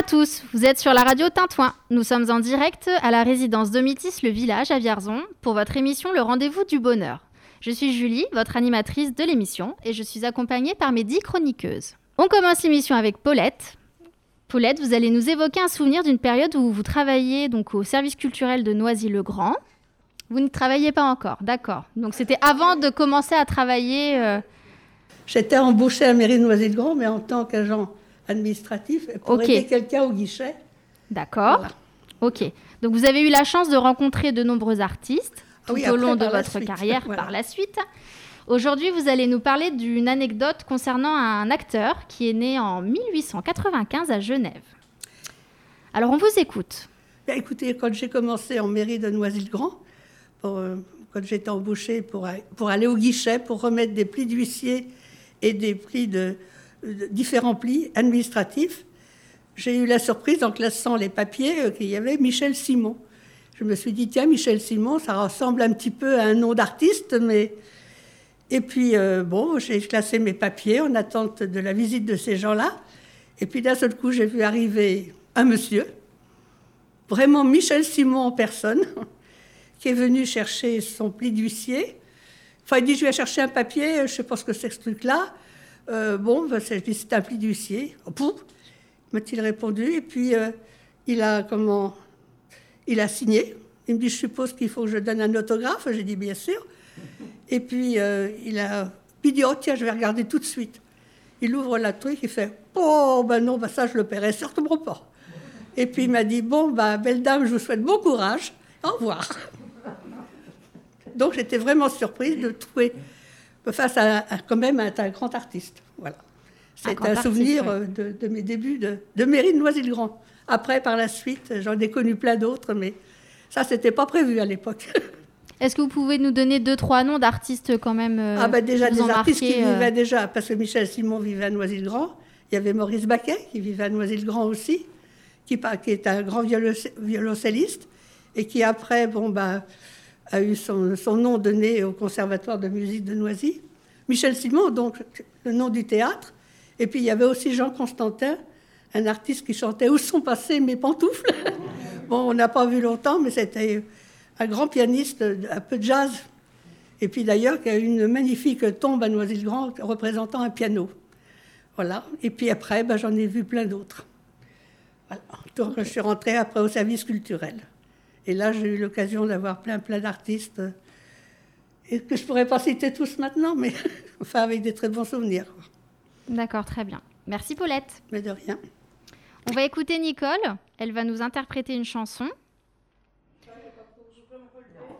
À tous, vous êtes sur la radio Tintouin. Nous sommes en direct à la résidence Domitis Le Village à Vierzon pour votre émission Le Rendez-vous du Bonheur. Je suis Julie, votre animatrice de l'émission, et je suis accompagnée par mes dix chroniqueuses. On commence l'émission avec Paulette. Paulette, vous allez nous évoquer un souvenir d'une période où vous travailliez donc au service culturel de Noisy-le-Grand. Vous ne travailliez pas encore, d'accord. Donc c'était avant de commencer à travailler. euh, J'étais embauchée à la mairie de Noisy-le-Grand, mais en tant qu'agent administratif pour Ok. aider quelqu'un au guichet. D'accord. Voilà. Ok. Donc vous avez eu la chance de rencontrer de nombreux artistes Ah tout oui, au après, long de votre suite. carrière Voilà. par la suite. Aujourd'hui, vous allez nous parler d'une anecdote concernant un acteur qui est né en 1895 à Genève. Alors on vous écoute. Bien, écoutez, quand j'ai commencé en mairie de Noisy-le-Grand, euh, quand j'étais embauchée pour, pour aller au guichet, pour remettre des plis d'huissier et des plis de différents plis administratifs, j'ai eu la surprise en classant les papiers euh, qu'il y avait Michel Simon. Je me suis dit, tiens, Michel Simon, ça ressemble un petit peu à un nom d'artiste, mais... Et puis, euh, bon, j'ai classé mes papiers en attente de la visite de ces gens-là. Et puis, d'un seul coup, j'ai vu arriver un monsieur, vraiment Michel Simon en personne, qui est venu chercher son pli d'huissier. Enfin, il dit, je vais chercher un papier, je ne sais pas ce que c'est ce truc-là. Euh, bon, ben, dis, c'est un pli d'huissier. Oh, pouf, m'a-t-il répondu. Et puis, euh, il a comment Il a signé. Il me dit, je suppose qu'il faut que je donne un autographe. J'ai dit, bien sûr. Et puis, euh, il a il dit, oh tiens, je vais regarder tout de suite. Il ouvre la truc, il fait, oh ben non, ben ça, je le paierai certainement pas. Et puis, il m'a dit, bon, ben, belle dame, je vous souhaite bon courage. Au revoir. Donc, j'étais vraiment surprise de trouver face à, à- quand même à un grand artiste. Voilà. C'est un, artiste, souvenir ouais. euh, de, de mes débuts de, de mairie de Noisy-le-Grand. Après, par la suite, j'en ai connu plein d'autres, mais ça, c'était pas prévu à l'époque. Est-ce que vous pouvez nous donner deux, trois noms d'artistes quand même euh, ah ben déjà des artistes marqué, qui euh, vivaient déjà, parce que Michel Simon vivait à Noisy-le-Grand. Il y avait Maurice Baquet qui vivait à Noisy-le-Grand aussi, qui, est un grand violoncelliste et qui après bon, ben, a eu son, nom donné au Conservatoire de musique de Noisy. Michel Simon, donc le nom du théâtre. Et puis il y avait aussi Jean Constantin, un artiste qui chantait Où sont passées mes pantoufles? Bon, on n'a pas vu longtemps, mais c'était un grand pianiste, un peu de jazz. Et puis d'ailleurs, qui a une magnifique tombe à Noisy-le-Grand représentant un piano. Voilà. Et puis après, ben, j'en ai vu plein d'autres. Voilà. Donc je suis rentrée après au service culturel. Et là, j'ai eu l'occasion d'avoir plein, plein d'artistes. Et que je ne pourrais pas citer tous maintenant, mais enfin avec des très bons souvenirs. D'accord, très bien. Merci Paulette. Mais de rien. On va écouter Nicole. Elle va nous interpréter une chanson.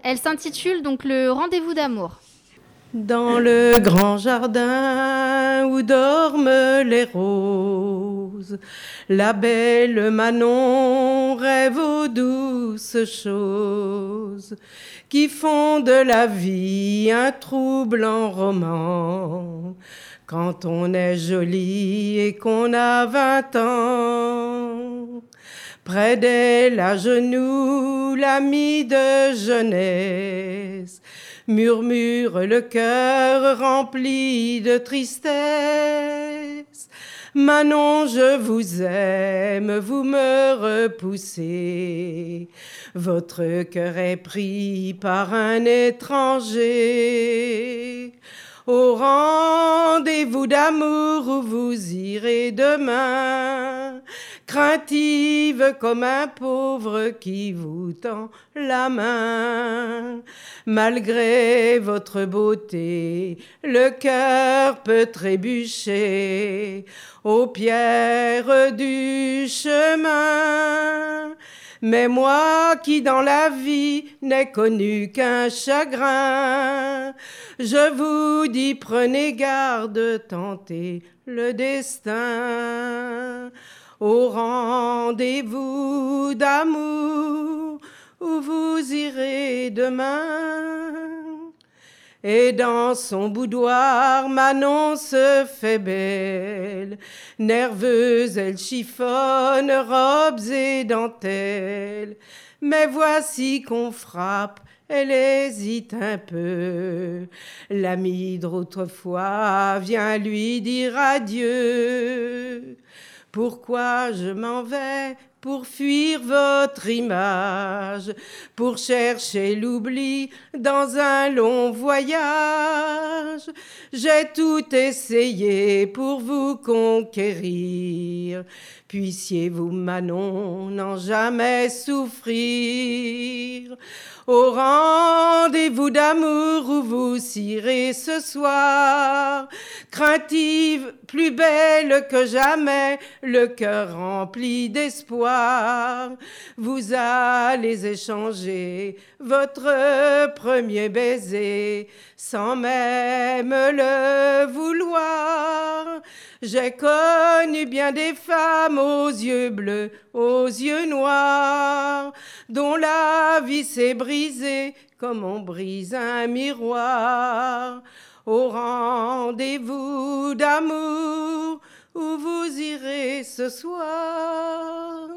Elle s'intitule donc Le rendez-vous d'amour. Dans le grand jardin où dorment les roses, la belle Manon rêve aux douces choses qui font de la vie un troublant roman. Quand on est joli et qu'on a vingt ans, Près d'elle, à genoux, l'ami de jeunesse, murmure le cœur rempli de tristesse. Manon, je vous aime, vous me repoussez. Votre cœur est pris par un étranger. Au rendez-vous d'amour où vous irez demain, craintive comme un pauvre qui vous tend la main. Malgré votre beauté, le cœur peut trébucher aux pierres du chemin. Mais moi qui dans la vie n'ai connu qu'un chagrin, je vous dis prenez garde, tentez le destin au rendez-vous d'amour où vous irez demain? Et dans son boudoir, Manon se fait belle. Nerveuse, elle chiffonne robes et dentelles. Mais voici qu'on frappe, elle hésite un peu. L'ami d'autrefois vient lui dire adieu. Pourquoi je m'en vais pour fuir votre image, pour chercher l'oubli dans un long voyage. J'ai tout essayé pour vous conquérir. Puissiez-vous, Manon, n'en jamais souffrir. Au rendez-vous d'amour où vous irez ce soir, craintive, plus belle que jamais, le cœur rempli d'espoir, vous allez échanger votre premier baiser sans même le vouloir. J'ai connu bien des femmes aux yeux bleus, aux yeux noirs, dont la vie s'est brisée comme on brise un miroir. Au rendez-vous d'amour où vous irez ce soir?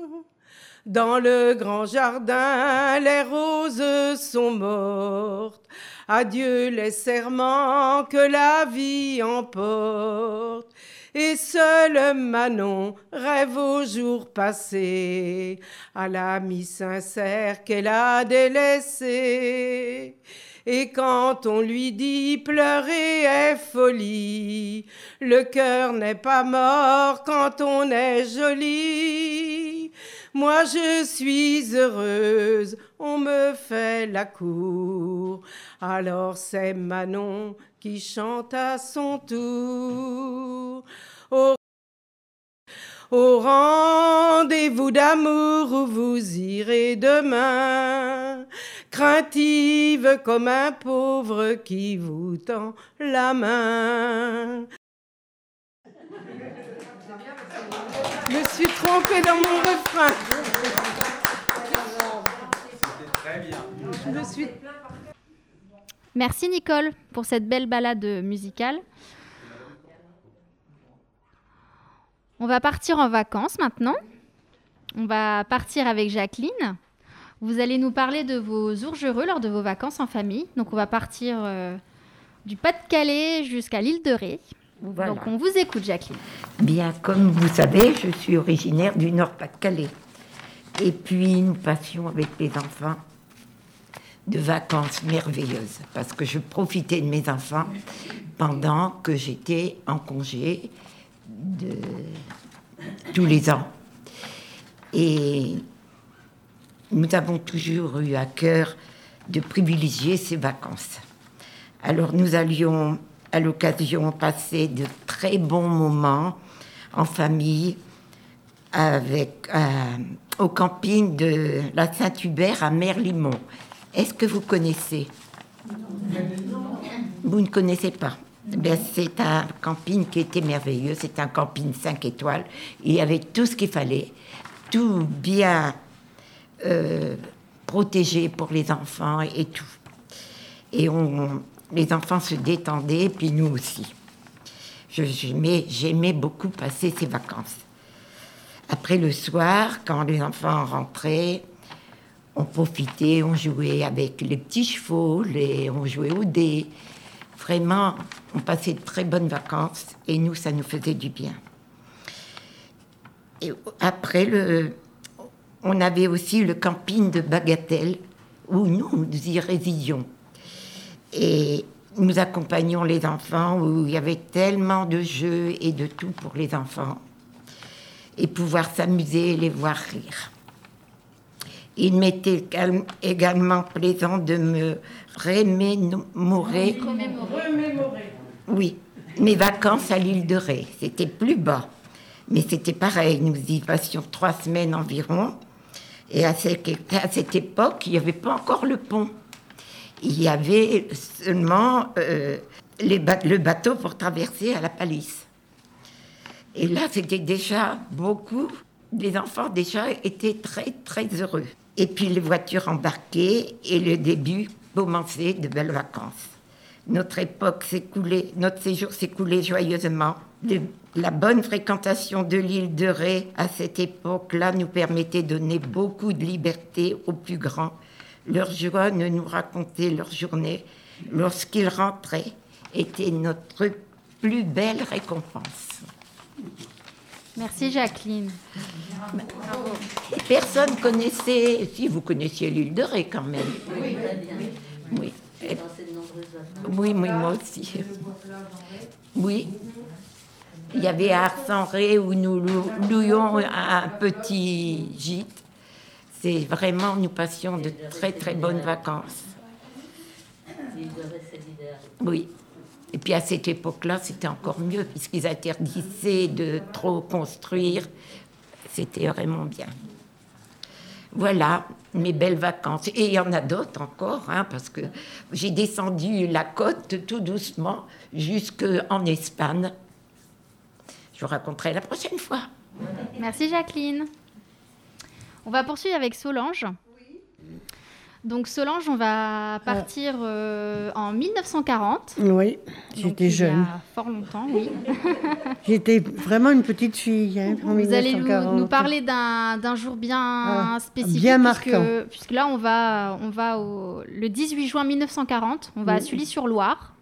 Dans le grand jardin, les roses sont mortes. Adieu les serments que la vie emporte et seul Manon rêve aux jours passés, à l'ami sincère qu'elle a délaissé. Et quand on lui dit pleurer est folie, le cœur n'est pas mort quand on est joli. Moi je suis heureuse, on me fait la cour. Alors c'est Manon qui chante à son tour. Au, rendez-vous d'amour où vous irez demain, craintive comme un pauvre qui vous tend la main. Je me suis trompée dans mon refrain. C'était très bien. Je me suis Merci Nicole pour cette belle balade musicale. On va partir en vacances maintenant. On va partir avec Jacqueline. Vous allez nous parler de vos jours heureux lors de vos vacances en famille. Donc on va partir euh, du Pas-de-Calais jusqu'à l'île de Ré. Voilà. Donc on vous écoute Jacqueline. Bien, comme vous savez, je suis originaire du Nord-Pas-de-Calais. Et puis, nous passions avec les enfants de vacances merveilleuses parce que je profitais de mes enfants pendant que j'étais en congé tous les ans. Et nous avons toujours eu à cœur de privilégier ces vacances. Alors nous allions à l'occasion passer de très bons moments en famille euh, au camping de la Saint-Hubert à Merlimont. Est-ce que vous connaissez? Vous ne connaissez pas Ben, C'est un camping qui était merveilleux. C'est un camping 5 étoiles. Il y avait tout ce qu'il fallait. Tout bien euh, protégé pour les enfants et tout. Et les enfants se détendaient, puis nous aussi. J'aimais beaucoup passer ces vacances. Après le soir, quand les enfants rentraient, on profitait, on jouait avec les petits chevaux, on jouait au dés. Vraiment, on passait de très bonnes vacances et nous, ça nous faisait du bien. Après, on avait aussi le camping de Bagatelle où nous, nous y résidions. Et nous accompagnions les enfants où il y avait tellement de jeux et de tout pour les enfants. Et pouvoir s'amuser et les voir rire. Il m'était également plaisant de me remémorer oui, mes vacances à l'île de Ré. C'était plus bas. Mais c'était pareil, nous y passions trois semaines environ. Et à cette, à cette époque, il n'y avait pas encore le pont. Il y avait seulement euh, les ba- le bateau pour traverser à la palisse. Et là, c'était déjà beaucoup. Les enfants déjà étaient très, très heureux. Et puis les voitures embarquées et le début commençait de belles vacances. Notre époque s'écoulait, notre séjour s'écoulait joyeusement. La bonne fréquentation de l'île de Ré à cette époque-là nous permettait de donner beaucoup de liberté aux plus grands. Leur joie de nous raconter leur journée lorsqu'ils rentraient était notre plus belle récompense. Merci Jacqueline. Personne connaissait, si vous connaissiez l'île de Ré quand même. Oui, oui. Oui, moi aussi. Oui. Il y avait Arsenré où nous louions un petit gîte. C'est vraiment, nous passions de très très bonnes vacances. Oui. Et puis à cette époque-là, c'était encore mieux, puisqu'ils interdisaient de trop construire. C'était vraiment bien. Voilà mes belles vacances. Et il y en a d'autres encore, hein, parce que j'ai descendu la côte tout doucement jusqu'en Espagne. Je vous raconterai la prochaine fois. Merci Jacqueline. On va poursuivre avec Solange. Donc Solange, on va partir euh, en 1940. Oui, j'étais jeune. Il y a fort longtemps, oui. j'étais vraiment une petite fille hein, en Vous allez nous, parler d'un jour bien ah, spécifique. Bien marquant. Puisque, là, on va, on va au, le 18 juin 1940, on va à Sully-sur-Loire.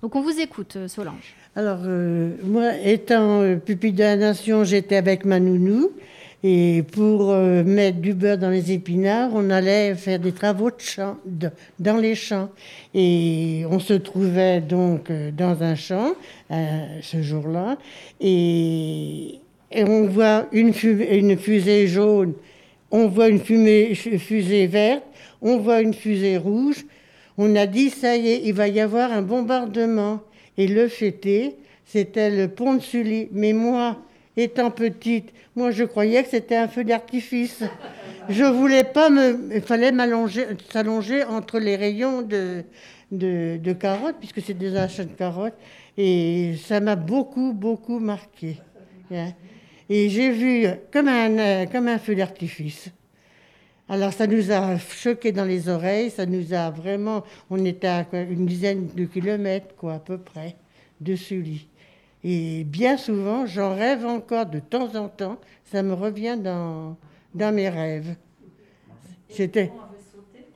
Donc on vous écoute, Solange. Alors, euh, moi, étant euh, pupille de la Nation, j'étais avec ma nounou. Et pour euh, mettre du beurre dans les épinards, on allait faire des travaux de champ, dans les champs. Et on se trouvait donc euh, dans un champ euh, ce jour-là. Et, on voit une, fusée jaune, on voit une fumée, fusée verte, on voit une fusée rouge. On a dit, ça y est, il va y avoir un bombardement. Et le fêté, c'était le pont de Sully. Mais moi, étant petite, moi je croyais que c'était un feu d'artifice. Je voulais pas me. Il fallait s'allonger entre les rayons de, de, carottes, puisque c'est des achats de carottes. Et ça m'a beaucoup, beaucoup marqué. Hein. Et j'ai vu comme un, comme un feu d'artifice. Alors ça nous a choqué dans les oreilles, ça nous a vraiment. On était à une dizaine de kilomètres, quoi, à peu près, de Sully. Et bien souvent, j'en rêve encore de temps en temps. Ça me revient dans, mes rêves. C'était.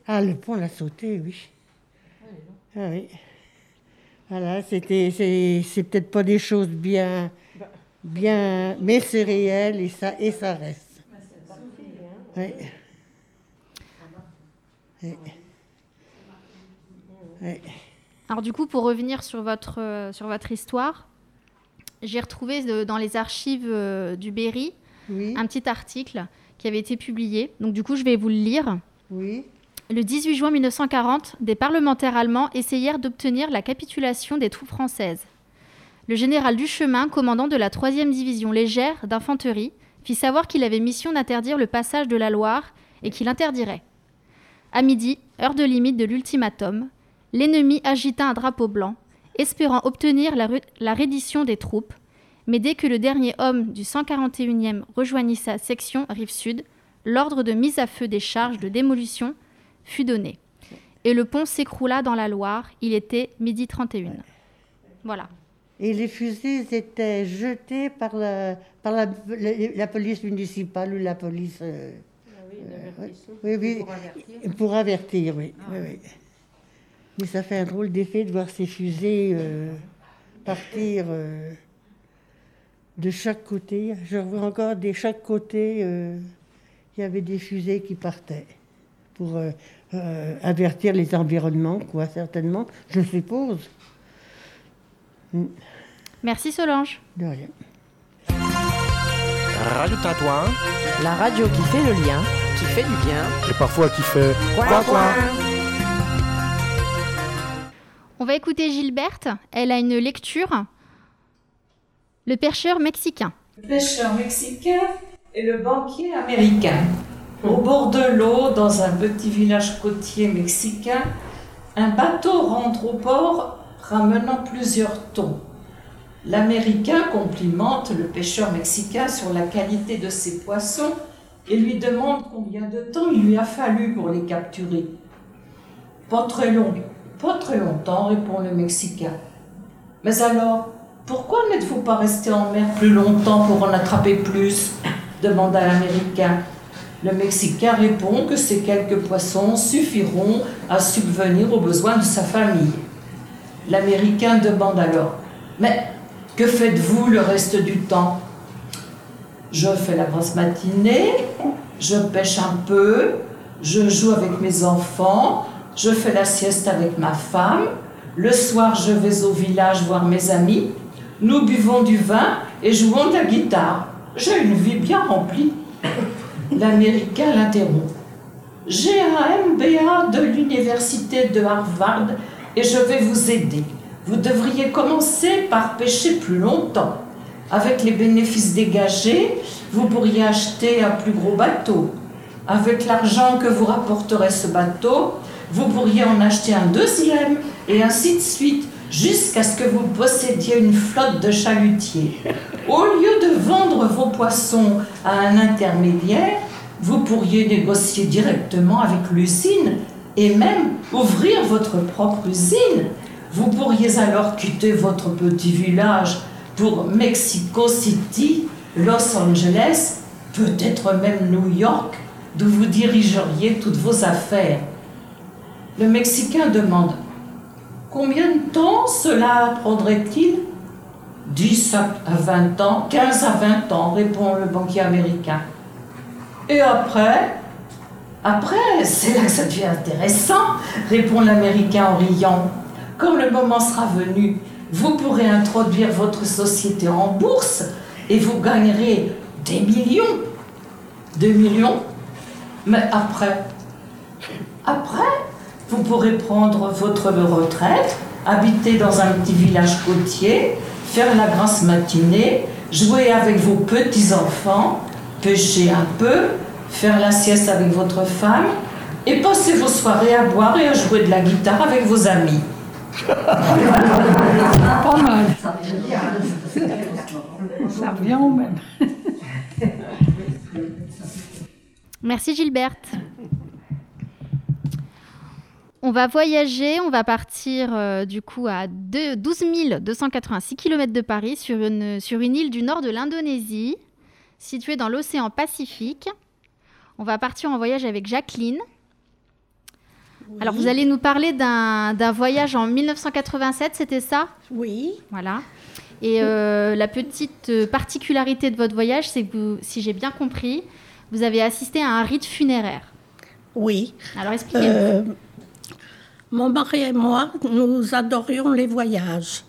Ah, le pont l'a sauté, oui. Ah oui. Voilà, c'était, c'est, peut-être pas des choses bien, bien, mais c'est réel et ça, et ça reste. Oui. Oui. Alors du coup, pour revenir sur votre, sur votre histoire, j'ai retrouvé dans les archives euh, du Berry un petit article qui avait été publié. Donc du coup, je vais vous le lire. Oui. Le 18 juin 1940, des parlementaires allemands essayèrent d'obtenir la capitulation des troupes françaises. Le général Duchemin, commandant de la 3e division légère d'infanterie, fit savoir qu'il avait mission d'interdire le passage de la Loire et qu'il interdirait. À midi, heure de limite de l'ultimatum, l'ennemi agita un drapeau blanc espérant obtenir la, reddition des troupes, mais dès que le dernier homme du 141e rejoignit sa section rive sud, l'ordre de mise à feu des charges de démolition fut donné. Et le pont s'écroula dans la Loire. Il était midi 31. Voilà. Et les fusils étaient jetés par la, par la, police municipale ou la police. Euh, ah oui, oui, pour avertir. Pour avertir, oui. Ah. oui. Mais ça fait un drôle d'effet de voir ces fusées euh, partir euh, de chaque côté. Je vois encore de chaque côté, euh, il y avait des fusées qui partaient pour avertir les environnements, quoi, certainement, je suppose. Merci Solange. De rien. Radio Tintouin. La radio qui fait le lien, qui fait du bien. Et parfois qui fait quoi quoi. On va écouter Gilberte. Elle a une lecture. Le pêcheur mexicain. Le pêcheur mexicain et le banquier américain. Au bord de l'eau, dans un petit village côtier mexicain, un bateau rentre au port ramenant plusieurs tons. L'Américain complimente le pêcheur mexicain sur la qualité de ses poissons et lui demande combien de temps il lui a fallu pour les capturer. Pas très long, pas très longtemps, répond le Mexicain. Mais alors, pourquoi n'êtes-vous pas resté en mer plus longtemps pour en attraper plus demanda l'Américain. Le Mexicain répond que ces quelques poissons suffiront à subvenir aux besoins de sa famille. L'Américain demande alors Mais que faites-vous le reste du temps? Je fais la grosse matinée, je pêche un peu, je joue avec mes enfants, je fais la sieste avec ma femme. Le soir, je vais au village voir mes amis. Nous buvons du vin et jouons de la guitare. J'ai une vie bien remplie. L'Américain l'interrompt. J'ai un MBA de l'université de Harvard et je vais vous aider. Vous devriez commencer par pêcher plus longtemps. Avec les bénéfices dégagés, vous pourriez acheter un plus gros bateau. Avec l'argent que vous rapporterez ce bateau, vous pourriez en acheter un deuxième et ainsi de suite, jusqu'à ce que vous possédiez une flotte de chalutiers. Au lieu de vendre vos poissons à un intermédiaire, vous pourriez négocier directement avec l'usine et même ouvrir votre propre usine. Vous pourriez alors quitter votre petit village pour Mexico City, Los Angeles, peut-être même New York, d'où vous dirigeriez toutes vos affaires. Le Mexicain demande Combien de temps cela prendrait-il? 10 à 20 ans, 15 à 20 ans, répond le banquier américain. Et après? Après, c'est là que ça devient intéressant, répond l'Américain en riant. Quand le moment sera venu, vous pourrez introduire votre société en bourse et vous gagnerez des millions. Des millions? Mais après? Après, vous pourrez prendre votre retraite, habiter dans un petit village côtier, faire la grasse matinée, jouer avec vos petits-enfants, pêcher un peu, faire la sieste avec votre femme et passer vos soirées à boire et à jouer de la guitare avec vos amis. Pas mal. Ça revient au même. Merci Gilberte. On va voyager, on va partir euh, du coup à deux- 12 286 km de Paris sur une, sur une île du nord de l'Indonésie, située dans l'océan Pacifique. On va partir en voyage avec Jacqueline. Alors vous allez nous parler d'un voyage en 1987, c'était ça? Oui. Voilà. Et euh, la petite euh, particularité de votre voyage, c'est que vous, si j'ai bien compris, vous avez assisté à un rite funéraire. Oui. Alors expliquez-nous. Euh, mon mari et moi, nous adorions les voyages.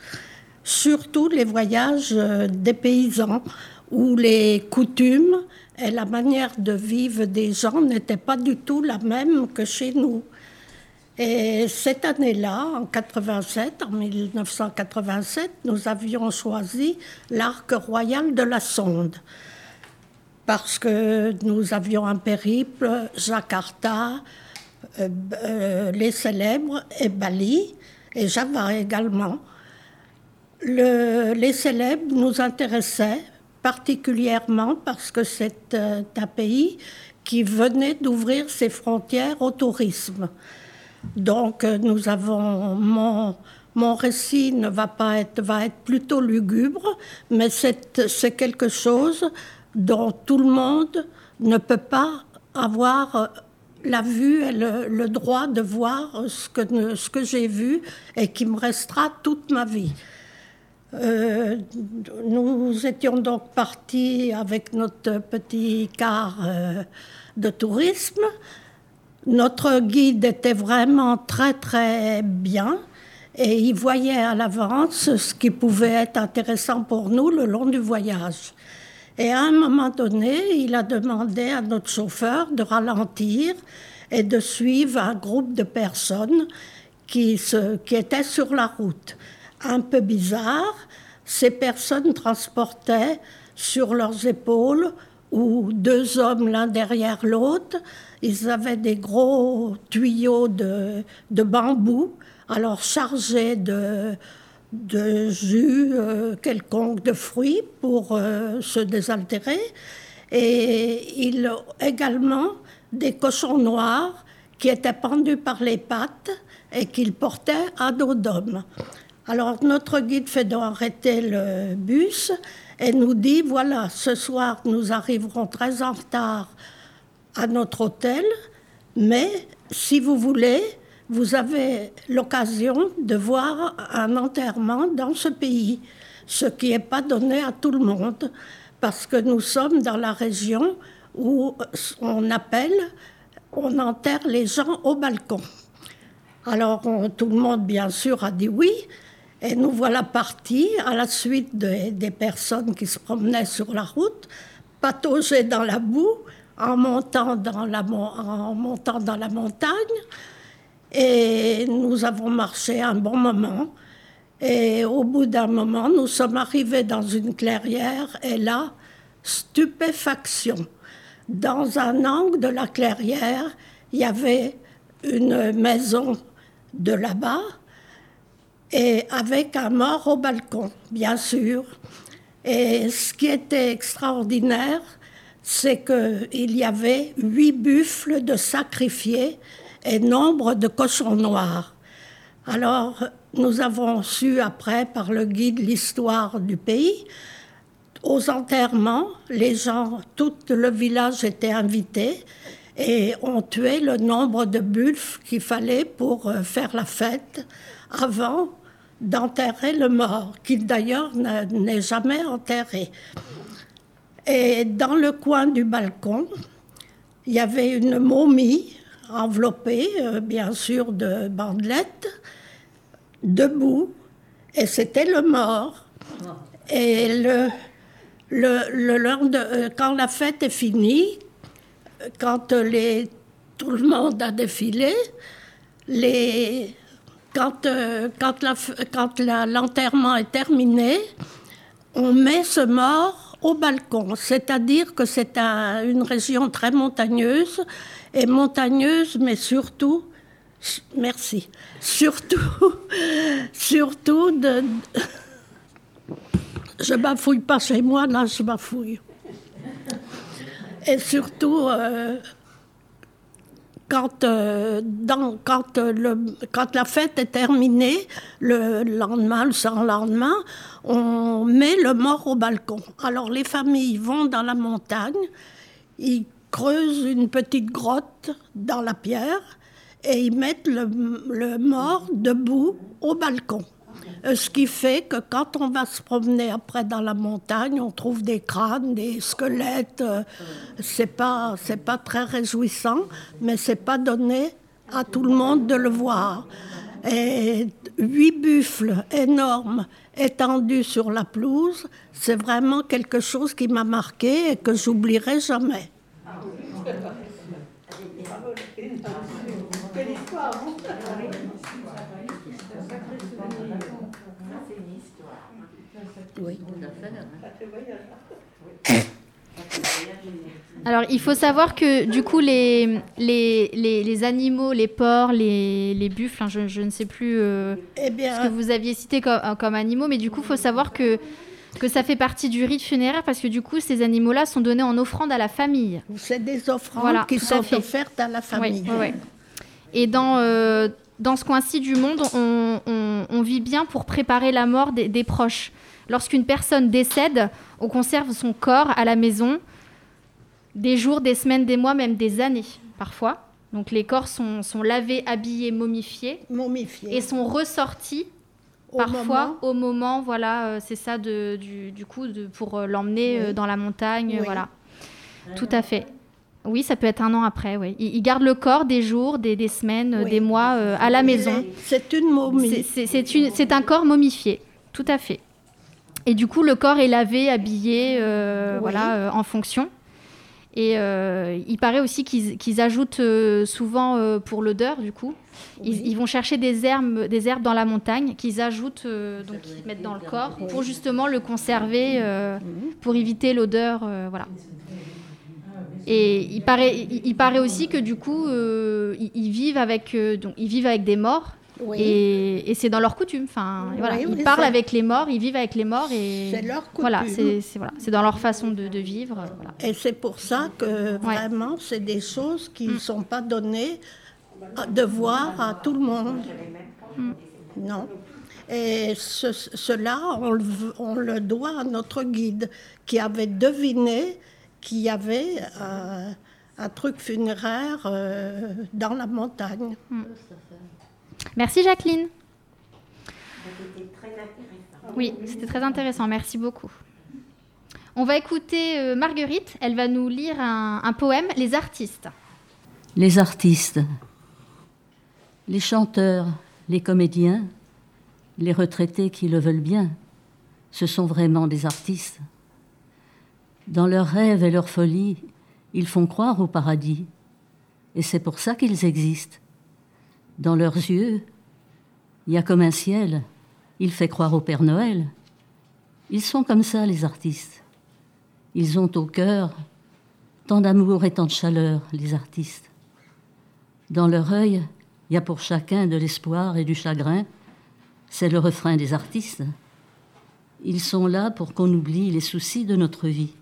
Surtout les voyages euh, des paysans, où les coutumes et la manière de vivre des gens n'étaient pas du tout la même que chez nous. Et cette année-là, en 87, en 1987, nous avions choisi l'arc royal de la Sonde parce que nous avions un périple, Jakarta, euh, les célèbres et Bali, et Java également. Le- les célèbres nous intéressaient particulièrement parce que c'est euh, un pays qui venait d'ouvrir ses frontières au tourisme. Donc euh, nous avons mon, mon récit ne va pas être va être plutôt lugubre, mais c'est quelque chose dont tout le monde ne peut pas avoir la vue et le, droit de voir ce que, ce que j'ai vu et qui me restera toute ma vie. Euh, nous étions donc partis avec notre petit car euh, de tourisme. Notre guide était vraiment très très bien et il voyait à l'avance ce qui pouvait être intéressant pour nous le long du voyage. Et à un moment donné, il a demandé à notre chauffeur de ralentir et de suivre un groupe de personnes qui, étaient sur la route. Un peu bizarre, ces personnes transportaient sur leurs épaules ou deux hommes l'un derrière l'autre. Ils avaient des gros tuyaux de bambou, alors chargés de, de jus euh, quelconque de fruits pour euh, se désaltérer. Et il également des cochons noirs qui étaient pendus par les pattes et qu'il portait à dos d'homme. Alors notre guide fait donc arrêter le bus et nous dit, voilà, ce soir nous arriverons très en retard à notre hôtel, mais si vous voulez, vous avez l'occasion de voir un enterrement dans ce pays, ce qui n'est pas donné à tout le monde, parce que nous sommes dans la région où on appelle, on enterre les gens au balcon. Alors tout le monde, bien sûr, a dit oui. Et nous voilà partis à la suite des personnes qui se promenaient sur la route, patauger dans la boue en montant dans la montagne. Et nous avons marché un bon moment. Et au bout d'un moment, nous sommes arrivés dans une clairière et là, stupéfaction. Dans un angle de la clairière, il y avait une maison de là-bas et avec un mort au balcon, bien sûr. Et ce qui était extraordinaire, c'est qu'il y avait huit buffles de sacrifiés et nombre de cochons noirs. Alors, nous avons su après, par le guide, l'histoire du pays. Aux enterrements, les gens, tout le village était invité et ont tué le nombre de buffles qu'il fallait pour euh, faire la fête avant d'enterrer le mort, qui d'ailleurs n'est jamais enterré. Et dans le coin du balcon, il y avait une momie enveloppée, euh, bien sûr, de bandelettes, debout, et c'était le mort. Et le, le, le, euh, quand la fête est finie, quand les, tout le monde a défilé, les, quand, euh, quand, la, quand l'enterrement est terminé, on met ce mort au balcon, c'est-à-dire que c'est une région très montagneuse, montagneuse, mais surtout, merci, surtout, surtout de... Je bafouille pas chez moi, là je bafouille. Et surtout, euh, quand, euh, quand, euh, le, quand la fête est terminée, le lendemain, le surlendemain, on met le mort au balcon. Alors les familles vont dans la montagne, ils creusent une petite grotte dans la pierre et ils mettent le, mort debout au balcon. Euh, ce qui fait que quand on va se promener après dans la montagne, on trouve des crânes, des squelettes. Euh, c'est pas, pas très réjouissant, mais c'est pas donné à tout le monde de le voir. Et huit buffles énormes étendus sur la pelouse, c'est vraiment quelque chose qui m'a marqué et que j'oublierai jamais. Alors, il faut savoir que du coup, les, les, les, animaux, les porcs, les, les buffles, hein, je, je, ne sais plus euh, eh ce que vous aviez cité comme, comme animaux, mais du coup, il faut savoir que, que ça fait partie du rite funéraire parce que du coup, ces animaux-là sont donnés en offrande à la famille. C'est des offrandes qui sont offertes à la famille. Et dans, euh, dans ce coin-ci du monde, on, on, on, vit bien pour préparer la mort des, des proches. Lorsqu'une personne décède, on conserve son corps à la maison des jours, des semaines, des mois, même des années parfois. Donc les corps sont, sont lavés, habillés, momifiés, momifiés. et sont ressortis parfois au moment, voilà, euh, c'est ça de, du, du, coup de, pour euh, l'emmener euh, dans la montagne, voilà. Tout à fait. Oui, ça peut être un an après, oui. Ils, gardent le corps des jours, des, des semaines, des mois à la maison. C'est une momie. C'est un corps momifié, tout à fait. Et du coup, le corps est lavé, habillé, euh, voilà, euh, en fonction. Et euh, il paraît aussi qu'ils ajoutent souvent pour l'odeur, du coup. Ils, vont chercher des herbes, des herbes dans la montagne qu'ils ajoutent, donc ils mettent dans le corps pour justement le conserver, mhm. pour éviter l'odeur, voilà. Et il paraît, il, paraît aussi que du coup, ils, vivent avec, donc, ils vivent avec des morts et, c'est dans leur coutume. Enfin, voilà, ils parlent avec les morts, ils vivent avec les morts et c'est leur coutume. Voilà, c'est voilà, dans leur façon de, vivre. Et c'est pour ça que vraiment, c'est des choses qui ne mm. sont pas données de voir à tout le monde. Mm. Non. Et cela, on le, on le, doit à notre guide qui avait deviné qu'il y avait euh, un truc funéraire euh, dans la montagne. Mm. Merci Jacqueline. Oui, c'était très intéressant. Merci beaucoup. On va écouter euh, Marguerite. Elle va nous lire un, un poème, Les artistes. Les artistes, les chanteurs, les comédiens, les retraités qui le veulent bien, ce sont vraiment des artistes. Dans leurs rêves et leur folie, ils font croire au paradis. Et c'est pour ça qu'ils existent. Dans leurs yeux, il y a comme un ciel. Il fait croire au Père Noël. Ils sont comme ça, les artistes. Ils ont au cœur tant d'amour et tant de chaleur, les artistes. Dans leur œil, il y a pour chacun de l'espoir et du chagrin. C'est le refrain des artistes. Ils sont là pour qu'on oublie les soucis de notre vie,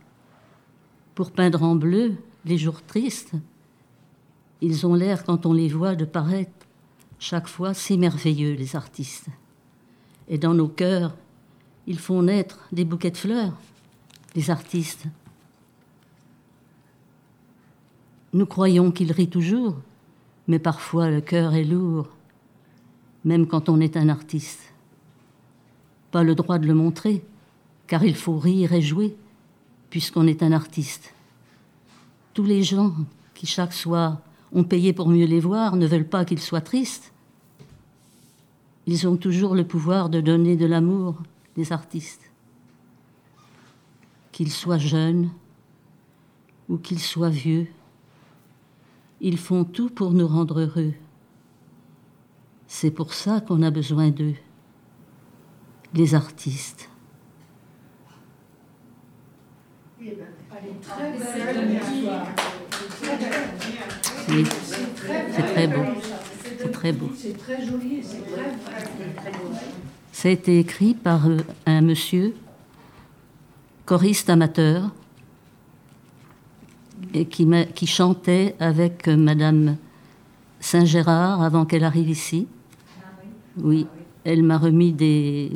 pour peindre en bleu les jours tristes. Ils ont l'air, quand on les voit, de paraître chaque fois si merveilleux, les artistes. Et dans nos cœurs, ils font naître des bouquets de fleurs, les artistes. Nous croyons qu'ils rient toujours, mais parfois le cœur est lourd, même quand on est un artiste. Pas le droit de le montrer, car il faut rire et jouer, puisqu'on est un artiste. Tous les gens qui chaque soir ont payé pour mieux les voir ne veulent pas qu'ils soient tristes. Ils ont toujours le pouvoir de donner de l'amour, les artistes. Qu'ils soient jeunes ou qu'ils soient vieux, ils font tout pour nous rendre heureux. C'est pour ça qu'on a besoin d'eux, les artistes. Oui, c'est très beau. C'est très beau. C'est très joli, c'est très, Ça a été écrit par euh, un monsieur, choriste amateur, et qui, chantait avec euh, Madame Saint-Gérard avant qu'elle arrive ici. Oui, elle m'a remis des,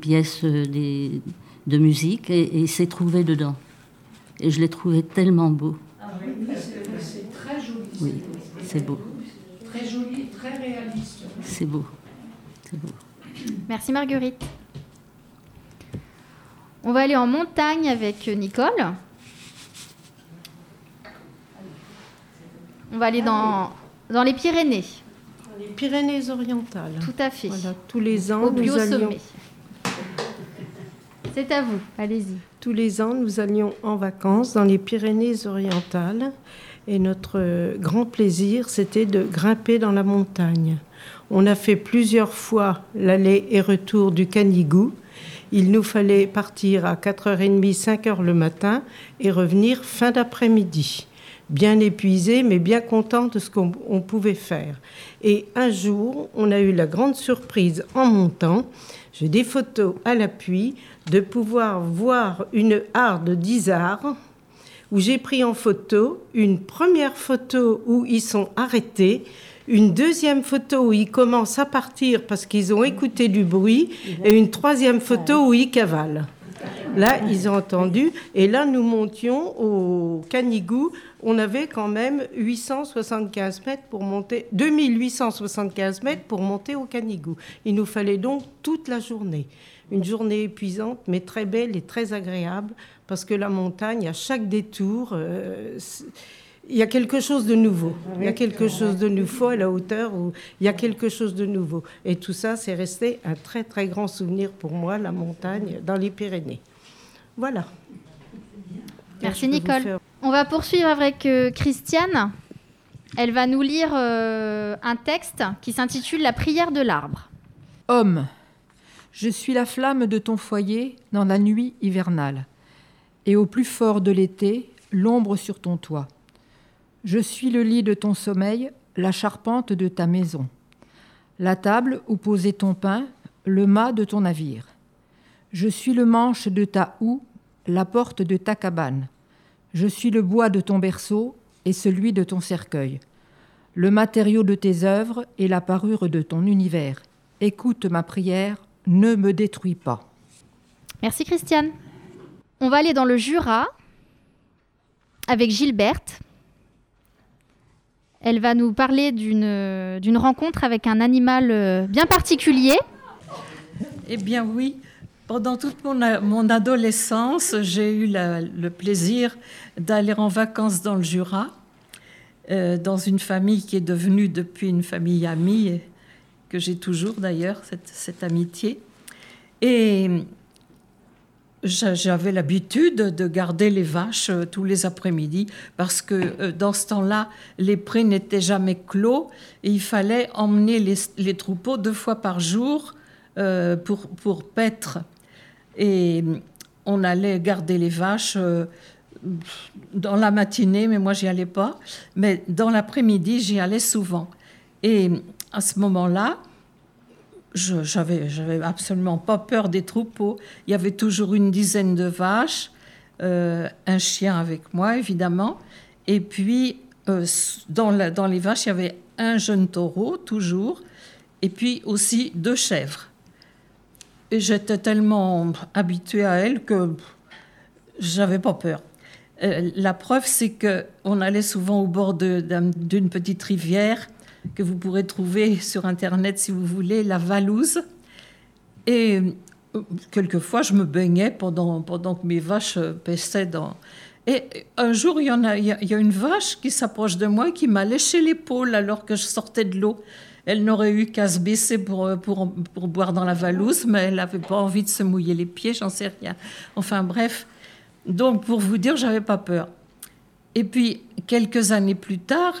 pièces euh, de musique et, et c'est trouvé dedans. Et je l'ai trouvé tellement beau. Ah oui, c'est très joli. Oui, c'est beau. Très joli, très réaliste. C'est beau. C'est beau. Merci Marguerite. On va aller en montagne avec Nicole. On va aller dans, dans les Pyrénées. Les Pyrénées-Orientales. Tout à fait. Voilà, tous les ans, Au plus nous haut allions, sommet. C'est à vous, allez-y. tous les ans, nous allions en vacances dans les Pyrénées-Orientales. Et notre grand plaisir, c'était de grimper dans la montagne. On a fait plusieurs fois l'aller et retour du Canigou. Il nous fallait partir à 4h30, 5h le matin et revenir fin d'après-midi. Bien épuisé, mais bien content de ce qu'on on pouvait faire. Et un jour, on a eu la grande surprise en montant, j'ai des photos à l'appui, de pouvoir voir une harde d'Isard où j'ai pris en photo une première photo où ils sont arrêtés, une deuxième photo où ils commencent à partir parce qu'ils ont écouté du bruit, et une troisième photo où ils cavalent. Là, ils ont entendu, et là, nous montions au Canigou. On avait quand même 875 mètres pour monter, 2875 mètres pour monter au Canigou. Il nous fallait donc toute la journée. Une journée épuisante, mais très belle et très agréable, parce que la montagne, à chaque détour, euh, il y a quelque chose de nouveau. Il y a quelque chose de nouveau à la hauteur où il y a quelque chose de nouveau. Et tout ça, c'est resté un très très grand souvenir pour moi, la montagne dans les Pyrénées. Voilà. Merci Nicole. faire- On va poursuivre avec euh, Christiane. Elle va nous lire euh, un texte qui s'intitule La prière de l'arbre. Homme, je suis la flamme de ton foyer dans la nuit hivernale, et au plus fort de l'été, l'ombre sur ton toit. Je suis le lit de ton sommeil, la charpente de ta maison, la table où poser ton pain, le mât de ton navire. Je suis le manche de ta houe, la porte de ta cabane. Je suis le bois de ton berceau et celui de ton cercueil, le matériau de tes œuvres et la parure de ton univers. Écoute ma prière, ne me détruis pas. Merci Christiane. On va aller dans le Jura avec Gilberte. Elle va nous parler d'une d'une rencontre avec un animal euh, bien particulier. Eh bien oui, Pendant toute mon, mon adolescence, j'ai eu la- le plaisir d'aller en vacances dans le Jura, euh, dans une famille qui est devenue depuis une famille amie, et j'ai toujours d'ailleurs, cette, amitié. Et j'a- j'avais l'habitude de garder les vaches euh, tous les après-midi parce que euh, dans ce temps-là, les prés n'étaient jamais clos et il fallait emmener les, troupeaux deux fois par jour euh, pour, paître. Et on allait garder les vaches euh, dans la matinée, mais moi j'y allais pas. Mais dans l'après-midi, j'y allais souvent. Et à ce moment-là, je- j'avais absolument pas peur des troupeaux. Il y avait toujours une dizaine de vaches, euh, un chien avec moi évidemment, et puis euh, dans, les vaches il y avait un jeune taureau toujours, et puis aussi deux chèvres. Et j'étais tellement habituée à elles que j'avais pas peur. Euh, la preuve, c'est que on allait souvent au bord d'une petite rivière que vous pourrez trouver sur Internet si vous voulez, la Valouse. Et euh, quelquefois, je me baignais pendant, pendant que mes vaches euh, paissaient dans... Et un jour, il y, en a, il y a- une vache qui s'approche de moi et qui m'a léché l'épaule alors que je sortais de l'eau. Elle n'aurait eu qu'à se baisser pour, euh, pour, pour boire dans la Valouse, mais elle n'avait pas envie de se mouiller les pieds, j'en sais rien. Enfin bref, donc pour vous dire, j'avais pas peur. Et puis, quelques années plus tard,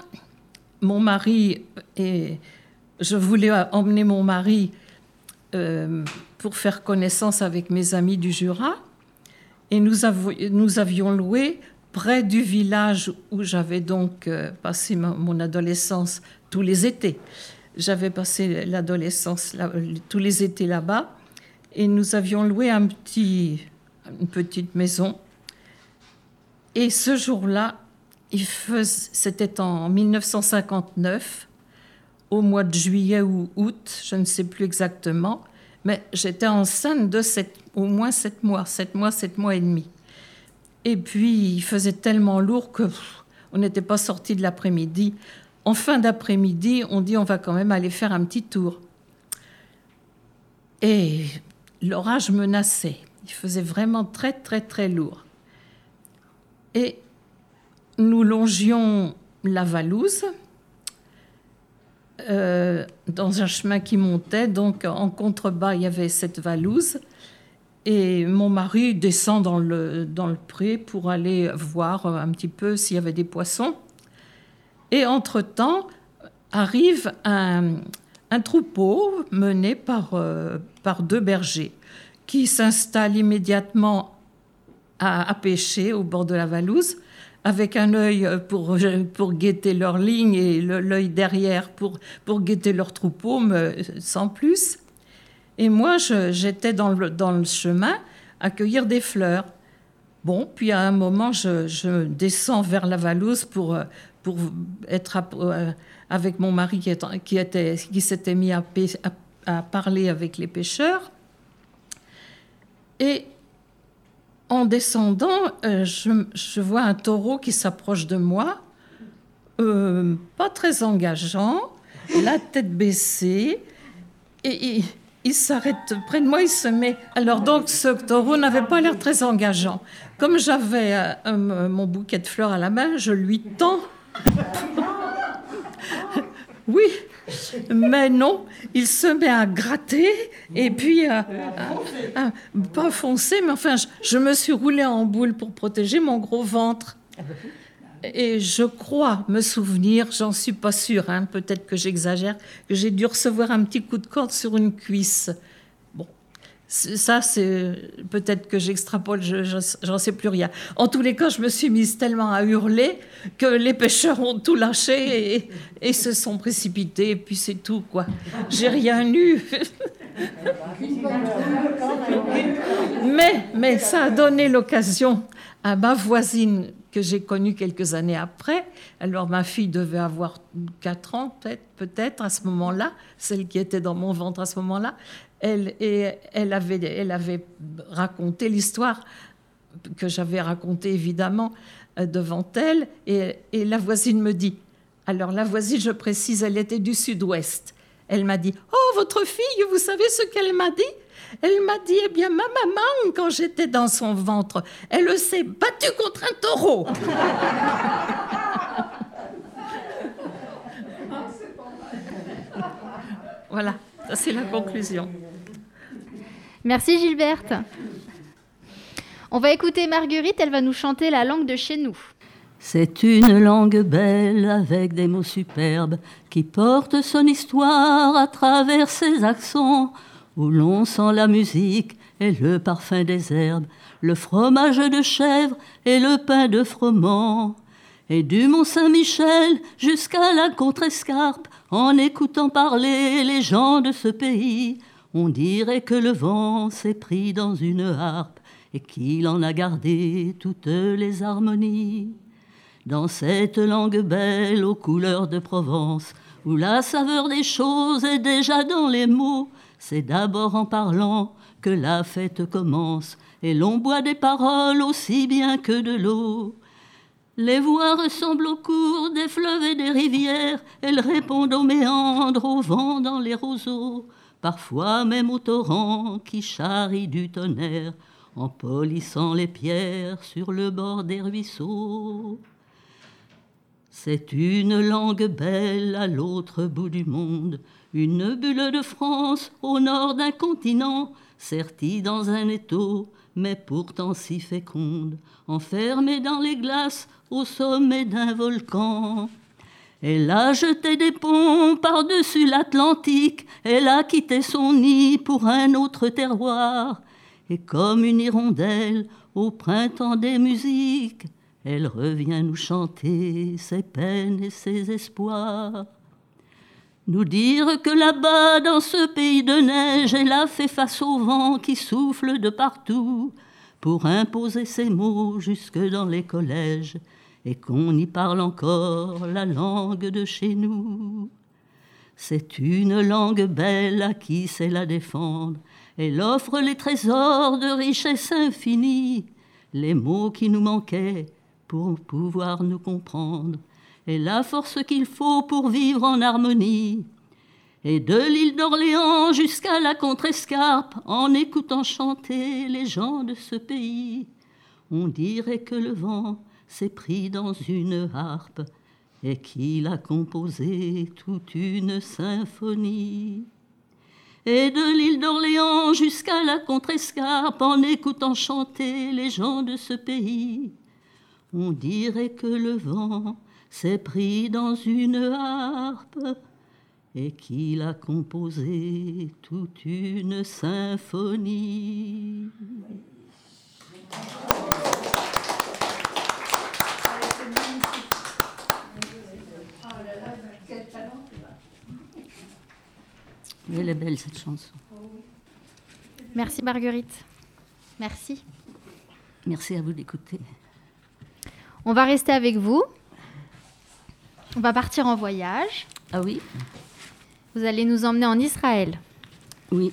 mon mari et je voulais emmener mon mari euh, pour faire connaissance avec mes amis du Jura. Et nous, avions loué près du village où j'avais donc euh, passé mon adolescence tous les étés. J'avais passé l'adolescence tous les étés là-bas. Et nous avions loué un petit, une petite maison. Et ce jour-là, c'était en 1959, au mois de juillet ou août, je ne sais plus exactement, mais j'étais enceinte de sept- au moins sept mois, sept mois, sept mois et demi. Et puis, il faisait tellement lourd que on n'était pas sorti de l'après-midi. En fin d'après-midi, on dit on va quand même aller faire un petit tour. Et l'orage menaçait. Il faisait vraiment très, très, très lourd. Et nous longions la Valouse euh, dans un chemin qui montait. Donc, en contrebas, il y avait cette Valouse. Et mon mari descend dans le, dans le pré pour aller voir un petit peu s'il y avait des poissons. Et entre-temps, arrive un, troupeau mené par, euh, par deux bergers qui s'installent immédiatement à, à pêcher au bord de la Valouse avec un œil pour, pour guetter leur ligne et l'œil derrière pour, pour guetter leur troupeau, mais sans plus. Et moi, j'étais dans le, dans le chemin à cueillir des fleurs. Bon, puis à un moment, je, descends vers la Valouse pour, euh, pour être euh, avec mon mari qui, était, qui s'était mis à- à parler avec les pêcheurs. Et en descendant, euh, je, vois un taureau qui s'approche de moi, euh, pas très engageant, la tête baissée, et il, s'arrête près de moi, il se met. Alors donc, ce taureau n'avait pas l'air très engageant. Comme j'avais euh, mon bouquet de fleurs à la main, je lui tends. Oui, mais non, il se met à gratter et puis à, à- à- pas foncer, mais enfin, je, je me suis roulée en boule pour protéger mon gros ventre. Et je crois me souvenir, j'en suis pas sûre, hein, peut-être que j'exagère, que j'ai dû recevoir un petit coup de corde sur une cuisse. Ça, c'est peut-être que j'extrapole, je- je- j'en sais plus rien. En tous les cas, je me suis mise tellement à hurler que les pêcheurs ont tout lâché et, se sont précipités, et puis c'est tout, quoi. J'ai rien eu. Mais, mais ça a donné l'occasion à ma voisine que j'ai connue quelques années après. Alors ma fille devait avoir 4 ans peut-être à ce moment-là, celle qui était dans mon ventre à ce moment-là. Elle, et elle, avait, elle avait raconté l'histoire que j'avais racontée évidemment euh, devant elle. Et, et la voisine me dit, alors la voisine, je précise, elle était du sud-ouest. Elle m'a dit, oh votre fille, vous savez ce qu'elle m'a dit? Elle m'a dit, eh bien, ma maman, quand j'étais dans son ventre, elle s'est battue contre un taureau. voilà, ça c'est la conclusion. Merci Gilberte. On va écouter Marguerite, elle va nous chanter la langue de chez nous. C'est une langue belle avec des mots superbes qui porte son histoire à travers ses accents où l'on sent la musique et le parfum des herbes, le fromage de chèvre et le pain de froment. Et du Mont Saint-Michel jusqu'à la Contrescarpe, en écoutant parler les gens de ce pays, on dirait que le vent s'est pris dans une harpe et qu'il en a gardé toutes les harmonies. Dans cette langue belle aux couleurs de Provence, où la saveur des choses est déjà dans les mots, c'est d'abord en parlant que la fête commence, et l'on boit des paroles aussi bien que de l'eau. Les voix ressemblent au cours des fleuves et des rivières, elles répondent aux méandres, au vent dans les roseaux, parfois même au torrent qui charrie du tonnerre, en polissant les pierres sur le bord des ruisseaux. C'est une langue belle à l'autre bout du monde, une bulle de France au nord d'un continent, sertie dans un étau, mais pourtant si féconde, enfermée dans les glaces au sommet d'un volcan. Elle a jeté des ponts par-dessus l'Atlantique, elle a quitté son nid pour un autre terroir, et comme une hirondelle au printemps des musiques, elle revient nous chanter ses peines et ses espoirs. Nous dire que là-bas, dans ce pays de neige, elle a fait face au vent qui souffle de partout pour imposer ses mots jusque dans les collèges et qu'on y parle encore la langue de chez nous. C'est une langue belle à qui sait la défendre. Elle offre les trésors de richesse infinie, les mots qui nous manquaient pour pouvoir nous comprendre et la force qu'il faut pour vivre en harmonie. Et de l'île d'Orléans jusqu'à la Contrescarpe, en écoutant chanter les gens de ce pays, on dirait que le vent s'est pris dans une harpe et qu'il a composé toute une symphonie. Et de l'île d'Orléans jusqu'à la Contrescarpe, en écoutant chanter les gens de ce pays, on dirait que le vent s'est pris dans une harpe et qu'il a composé toute une symphonie. Elle est belle cette chanson. Merci Marguerite. Merci. Merci à vous d'écouter. On va rester avec vous. On va partir en voyage. Ah oui Vous allez nous emmener en Israël. Oui.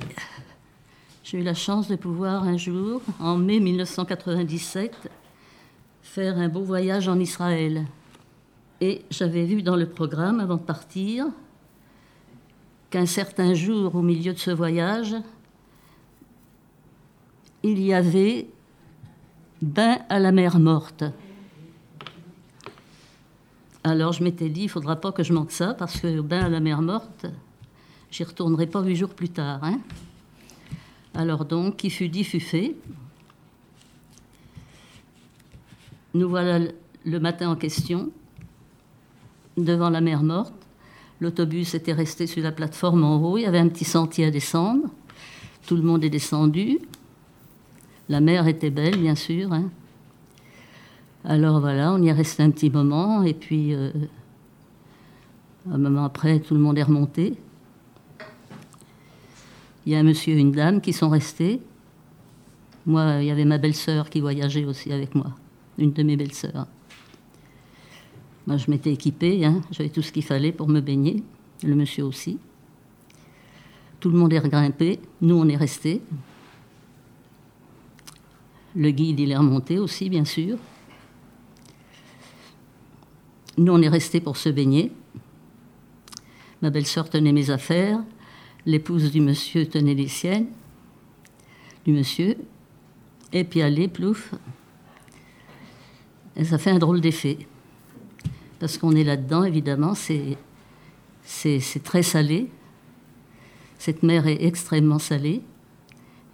J'ai eu la chance de pouvoir un jour, en mai 1997, faire un beau voyage en Israël. Et j'avais vu dans le programme, avant de partir, qu'un certain jour, au milieu de ce voyage, il y avait bain à la mer morte. Alors je m'étais dit, il ne faudra pas que je manque ça, parce que bain à la mer morte, j'y retournerai pas huit jours plus tard. Hein. Alors donc, qui fut dit fut fait. Nous voilà le matin en question, devant la mer morte. L'autobus était resté sur la plateforme en haut, il y avait un petit sentier à descendre. Tout le monde est descendu. La mer était belle, bien sûr. Hein. Alors voilà, on y est resté un petit moment, et puis euh, un moment après, tout le monde est remonté. Il y a un monsieur et une dame qui sont restés. Moi, il y avait ma belle-sœur qui voyageait aussi avec moi, une de mes belles-sœurs. Moi, je m'étais équipée, hein, j'avais tout ce qu'il fallait pour me baigner, le monsieur aussi. Tout le monde est regrimpé, nous, on est restés. Le guide, il est remonté aussi, bien sûr. Nous, on est restés pour se baigner. Ma belle-sœur tenait mes affaires, l'épouse du monsieur tenait les siennes. du monsieur. Et puis allez, plouf. Ça fait un drôle d'effet. Parce qu'on est là-dedans, évidemment, c'est, très salé. Cette mer est extrêmement salée.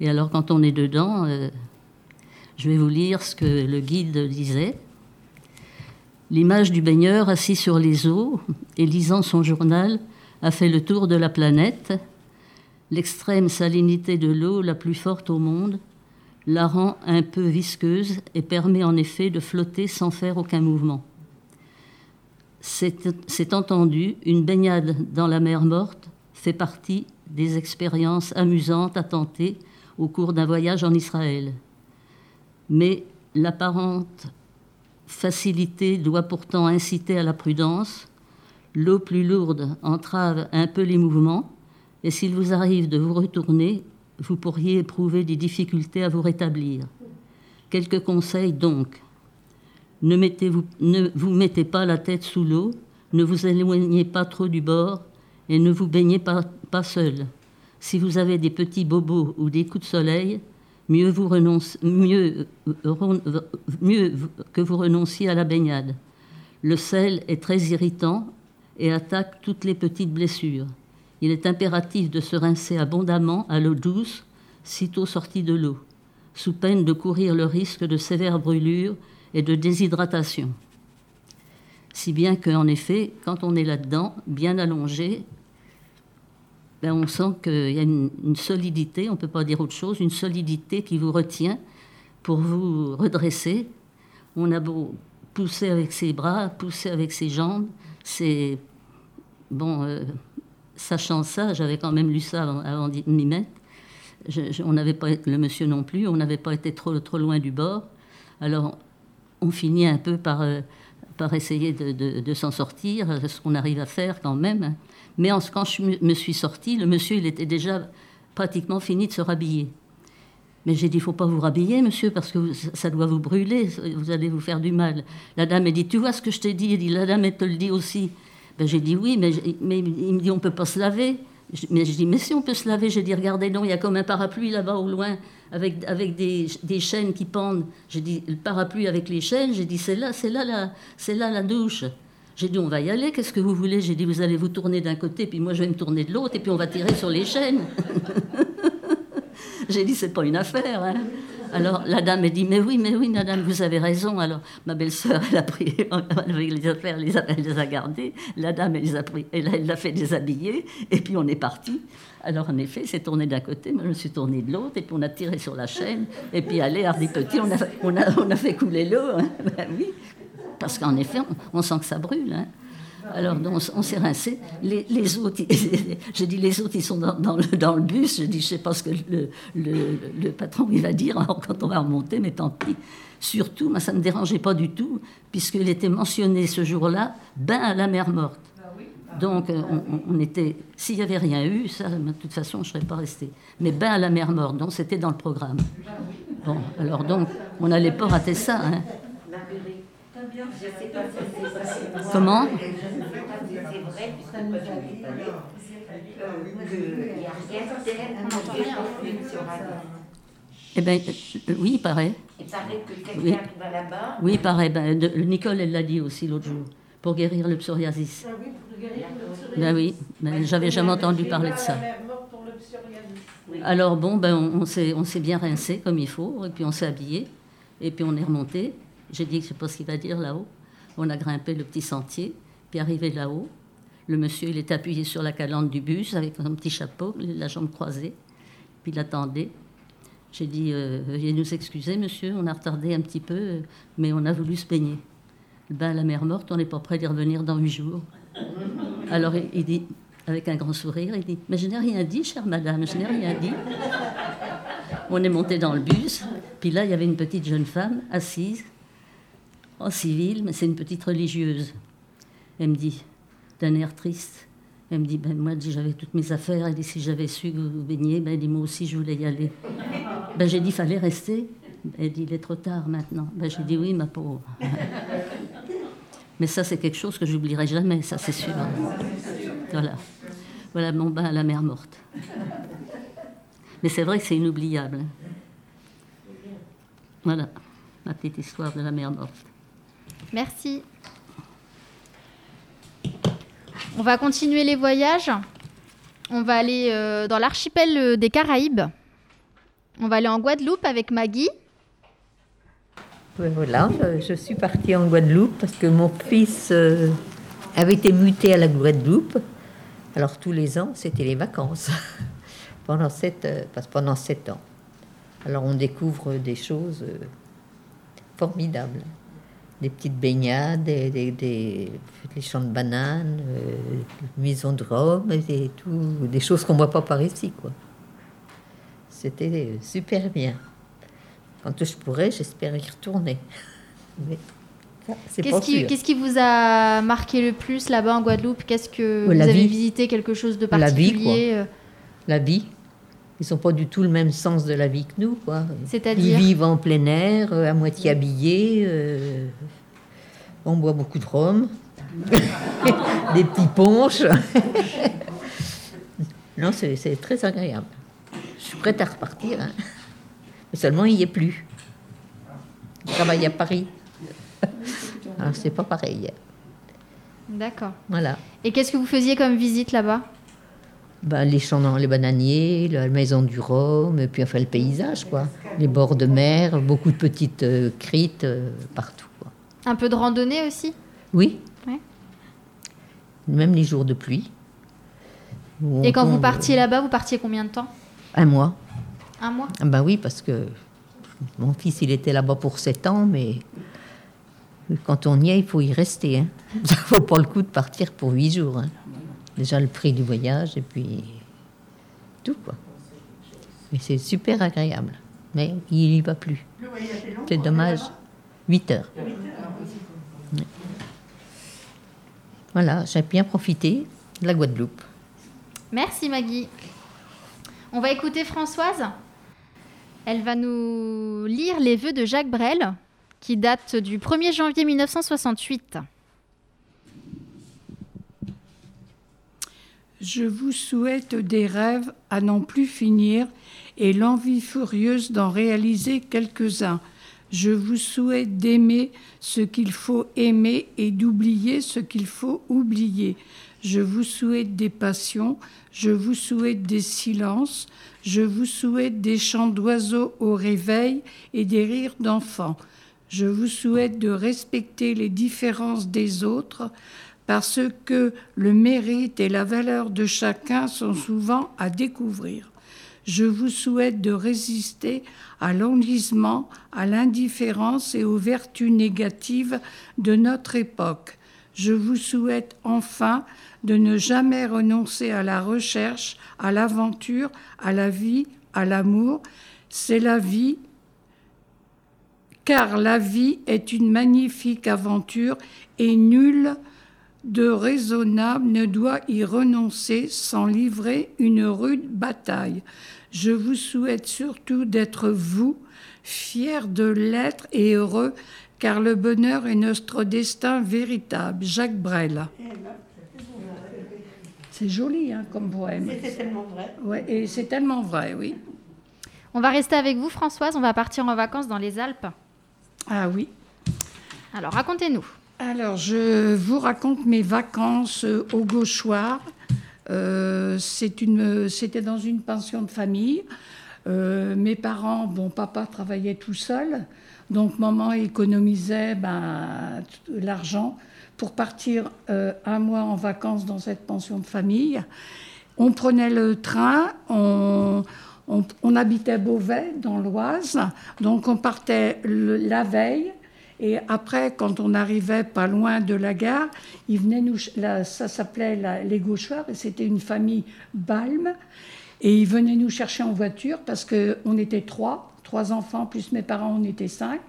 Et alors, quand on est dedans, euh, je vais vous lire ce que le guide disait. L'image du baigneur assis sur les eaux et lisant son journal a fait le tour de la planète. L'extrême salinité de l'eau, la plus forte au monde, la rend un peu visqueuse et permet en effet de flotter sans faire aucun mouvement. C'est entendu, une baignade dans la mer morte fait partie des expériences amusantes à tenter au cours d'un voyage en Israël. Mais l'apparente facilité doit pourtant inciter à la prudence. L'eau plus lourde entrave un peu les mouvements, et s'il vous arrive de vous retourner, vous pourriez éprouver des difficultés à vous rétablir. Quelques conseils donc. Ne, mettez -vous, ne vous mettez pas la tête sous l'eau, ne vous éloignez pas trop du bord et ne vous baignez pas, pas seul. Si vous avez des petits bobos ou des coups de soleil, mieux, vous renonce, mieux, mieux que vous renonciez à la baignade. Le sel est très irritant et attaque toutes les petites blessures. Il est impératif de se rincer abondamment à l'eau douce, sitôt sorti de l'eau, sous peine de courir le risque de sévères brûlures et de déshydratation. Si bien qu'en effet, quand on est là-dedans, bien allongé, ben on sent qu'il y a une, solidité, on ne peut pas dire autre chose, une solidité qui vous retient pour vous redresser. On a beau pousser avec ses bras, pousser avec ses jambes, c'est bon. Euh, sachant ça, j'avais quand même lu ça avant, d'y m'y mettre. On n'avait pas le monsieur non plus, on n'avait pas été trop trop loin du bord. Alors on finit un peu par euh, par essayer de, s'en sortir, ce qu'on arrive à faire quand même. Mais en, quand je me suis sortie, le monsieur, il était déjà pratiquement fini de se rhabiller. Mais j'ai dit, il faut pas vous rhabiller, monsieur, parce que ça doit vous brûler, vous allez vous faire du mal. La dame, elle dit, tu vois ce que je t'ai dit? Elle dit, la dame, elle te le dit aussi. Ben, j'ai dit, oui, mais, mais il me dit, on peut pas se laver. Mais je dis, mais si on peut se laver, j'ai dit, regardez, non, il y a comme un parapluie là-bas au loin, avec, avec des, des chaînes qui pendent. J'ai dit, le parapluie avec les chaînes, j'ai dit, c'est là, c'est là, là, c'est là la douche. J'ai dit, on va y aller, qu'est-ce que vous voulez? J'ai dit, vous allez vous tourner d'un côté, puis moi je vais me tourner de l'autre, et puis on va tirer sur les chaînes. J'ai dit, c'est pas une affaire. Hein. Alors la dame a dit, mais oui, mais oui, madame, vous avez raison. Alors ma belle-sœur, elle a pris avec les affaires, les a, elle les a gardées. La dame, elle les a pris, elle l'a fait déshabiller, et puis on est parti. Alors en effet, c'est tourné d'un côté, moi je me suis tournée de l'autre, et puis on a tiré sur la chaîne, et puis allez, hardi petit, on a, on a, on a fait couler l'eau. Hein. Ben oui, parce qu'en effet, on, on, sent que ça brûle. Hein. Alors on, on s'est rincé. Les, les autres, j'ai dit les autres, ils sont dans, dans, le, dans le, bus. Je dis, je sais pas ce que le, le, le patron il va dire quand on va remonter, mais tant pis. Surtout, moi, ça ne me dérangeait pas du tout, puisqu'il était mentionné ce jour-là, bain à la mer morte. Donc, on, on était. S'il n'y avait rien eu, ça, de toute façon, je ne serais pas resté. Mais bain à la mer morte, donc c'était dans le programme. Bon, alors donc, on n'allait pas rater ça. Hein. Comment eh ben, euh, oui, il paraît. Il paraît que quelqu'un oui. va là-bas. Oui, il paraît. Ben, de, Nicole, elle l'a dit aussi l'autre jour, pour guérir le psoriasis. Ah oui, pour guérir le psoriasis. Ben oui, ben, j'avais jamais entendu parler de ça. Alors bon, ben, on, on s'est bien rincé comme il faut, et puis on s'est habillé, et puis on est remonté. J'ai dit je ne sais pas ce qu'il va dire là-haut. On a grimpé le petit sentier, puis arrivé là-haut, le monsieur, il est appuyé sur la calandre du bus avec son petit chapeau, la jambe croisée, puis il attendait. J'ai dit, euh, veuillez nous excuser, monsieur, on a retardé un petit peu, mais on a voulu se baigner. À la mer morte, on n'est pas prêt d'y revenir dans huit jours. Alors il, dit, avec un grand sourire, il dit, mais je n'ai rien dit, chère madame, je n'ai rien dit. On est monté dans le bus, puis là, il y avait une petite jeune femme assise, en civil, mais c'est une petite religieuse. Elle me dit, d'un air triste, elle me dit, ben moi, j'avais toutes mes affaires, elle dit, si j'avais su que vous baigniez, ben, elle dit, moi aussi, je voulais y aller. Ben, j'ai dit, fallait rester. Elle dit, il est trop tard maintenant. Ben, j'ai dit, oui, ma pauvre. Mais ça, c'est quelque chose que j'oublierai jamais, ça, c'est sûr. Voilà. Voilà mon bain à la mer morte. Mais c'est vrai que c'est inoubliable. Voilà, ma petite histoire de la mer morte. Merci. On va continuer les voyages. On va aller euh, dans l'archipel euh, des Caraïbes. On va aller en Guadeloupe avec Maggie. Voilà, euh, je suis partie en Guadeloupe parce que mon fils avait été muté à la Guadeloupe. Alors tous les ans, c'était les vacances pendant sept, ans. Alors on découvre des choses formidables. Des petites baignades, des, des, des- des champs de bananes, euh, maisons de Rome, et tout, des choses qu'on voit pas par ici, quoi. C'était super bien. Quand je pourrai, j'espère y retourner. Qu'est-ce qui, qui vous a marqué le plus là-bas en Guadeloupe? Qu'est-ce que vous la avez visité quelque chose de La vie, particulier euh, La vie. Ils n'ont pas du tout le même sens de la vie que nous. Quoi. C'est-à-dire? Ils vivent en plein air, euh, à moitié habillés. euh, on boit beaucoup de rhum. Des petits punches. non, c'est c'est très agréable. Je suis prête à repartir. hein. Mais seulement, il n'y est plus. Je travaille à Paris. Alors, c'est pas pareil. D'accord. Voilà. Et qu'est-ce que vous faisiez comme visite là-bas? Ben, les champs, dans- les bananiers, la maison du Rhum, et puis enfin le paysage, quoi. Les bords de mer, beaucoup de petites euh, crites euh, partout. quoi. Un peu de randonnée aussi? Oui, Ouais. même les jours de pluie. Et quand vous partiez là-bas, vous partiez combien de temps? Un mois. Un mois? Ah Ben oui, parce que mon fils, il était là-bas pour 7 ans, mais quand on y est, il faut y rester. Hein. Ça vaut pas le coup de partir pour 8 jours. hein. Déjà le prix du voyage, et puis tout, quoi. Mais c'est super agréable. Mais il y va plus. C'est dommage. 8 heures. Voilà, j'ai bien profité de la Guadeloupe. Merci Maggie. On va écouter Françoise. Elle va nous lire les vœux de Jacques Brel, qui datent du 1er janvier 1968. Je vous souhaite des rêves à n'en plus finir et l'envie furieuse d'en réaliser quelques-uns. Je vous souhaite d'aimer ce qu'il faut aimer et d'oublier ce qu'il faut oublier. Je vous souhaite des passions, je vous souhaite des silences, je vous souhaite des chants d'oiseaux au réveil et des rires d'enfants. Je vous souhaite de respecter les différences des autres parce que le mérite et la valeur de chacun sont souvent à découvrir. Je vous souhaite de résister à l'enlisement, à l'indifférence et aux vertus négatives de notre époque. Je vous souhaite enfin de ne jamais renoncer à la recherche, à l'aventure, à la vie, à l'amour. C'est la vie, car la vie est une magnifique aventure et nul de raisonnable ne doit y renoncer sans livrer une rude bataille. Je vous souhaite surtout d'être vous, fiers de l'être et heureux, car le bonheur est notre destin véritable. Jacques Brel. C'est joli hein, comme poème. C'est tellement vrai. Ouais, et c'est tellement vrai, oui. On va rester avec vous Françoise, on va partir en vacances dans les Alpes. Ah oui. Alors racontez-nous. Alors, je vous raconte mes vacances au Gauchoir. Euh, C'était dans une pension de famille. Euh, mes parents, bon, papa travaillait tout seul, donc maman économisait ben, l'argent pour partir euh, un mois en vacances dans cette pension de famille. On prenait le train, on, on- on habitait Beauvais, dans l'Oise, donc on partait la veille. Et après, quand on arrivait pas loin de la gare, ils venaient nous, ça s'appelait la- les Gauchoirs, et c'était une famille Balme. Et ils venaient nous chercher en voiture parce qu'on était trois, trois enfants, plus mes parents, on était cinq.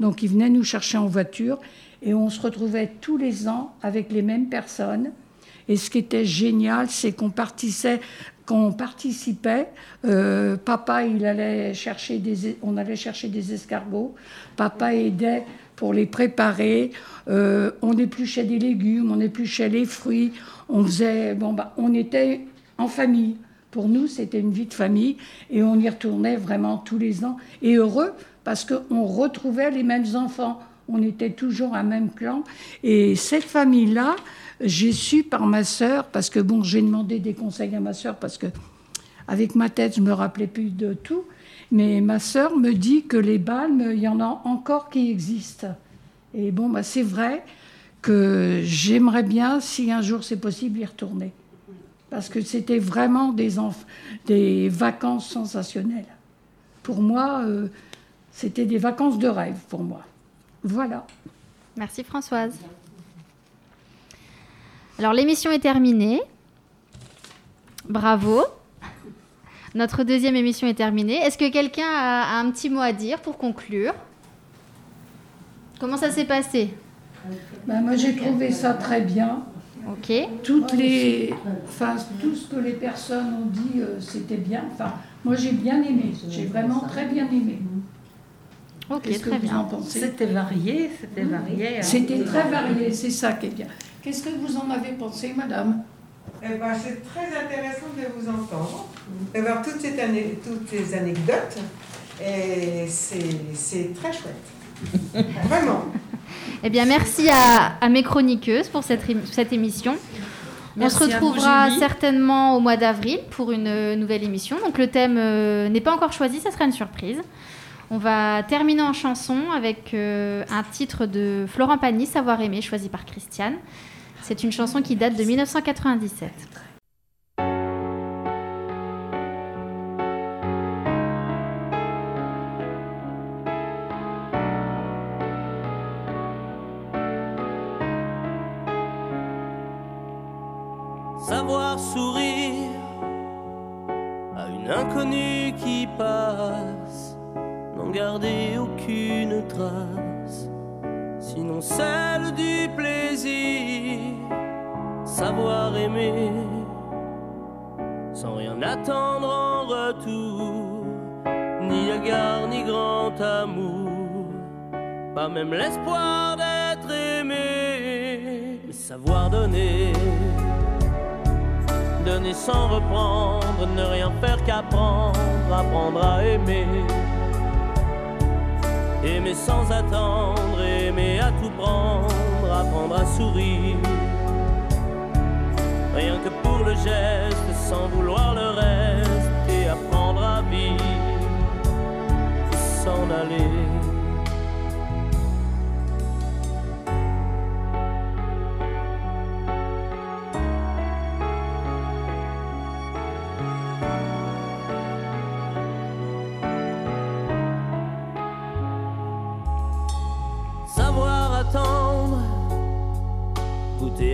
Donc ils venaient nous chercher en voiture et on se retrouvait tous les ans avec les mêmes personnes. Et ce qui était génial, c'est qu'on participait, qu'on participait. euh, papa, il allait chercher des, on allait chercher des escargots. Papa aidait pour les préparer. Euh, on épluchait des légumes, on épluchait les fruits. On faisait, bon bah, on était en famille. Pour nous, c'était une vie de famille et on y retournait vraiment tous les ans. Et heureux parce qu'on retrouvait les mêmes enfants. On était toujours un même clan. Et cette famille-là, j'ai su par ma sœur, parce que bon, j'ai demandé des conseils à ma sœur, parce que avec ma tête, je me rappelais plus de tout. Mais ma sœur me dit que les balmes, il y en a encore qui existent. Et bon, bah, c'est vrai que j'aimerais bien, si un jour c'est possible, y retourner. Parce que c'était vraiment des, vacances sensationnelles. Pour moi, euh, c'était des vacances de rêve pour moi. Voilà. Merci Françoise. Alors l'émission est terminée. Bravo. Notre deuxième émission est terminée. Est-ce que quelqu'un a un petit mot à dire pour conclure? Comment ça s'est passé? Ben, Moi j'ai trouvé ça très bien. Ok. Toutes les, enfin, tout ce que les personnes ont dit, euh, c'était bien. Enfin, moi j'ai bien aimé. J'ai vraiment très bien aimé. Ok, très bien. C'était varié, c'était varié. Hein. C'était très varié, c'est ça qui est bien. Qu'est-ce que vous en avez pensé, madame? Eh ben, C'est très intéressant de vous entendre, d'avoir toutes, ces toutes ces anecdotes. Et c'est très chouette. Vraiment. Eh bien, merci à, mes chroniqueuses pour cette, cette émission. On se retrouvera certainement au mois d'avril pour une nouvelle émission. Donc le thème euh, n'est pas encore choisi, ça sera une surprise. On va terminer en chanson avec euh, un titre de Florent Pagny, Savoir aimer, choisi par Christiane. C'est une chanson qui date de 1997. Savoir sourire à une inconnue qui passe, garder aucune trace sinon celle du plaisir, savoir aimer, sans rien attendre en retour, ni égard ni grand amour, pas même l'espoir d'être aimé, mais savoir donner. Donner sans reprendre, ne rien faire qu'apprendre, apprendre à aimer Aimer sans attendre, aimer à tout prendre, apprendre à sourire. Rien que pour le geste, sans vouloir le reste, et apprendre à vivre, s'en aller.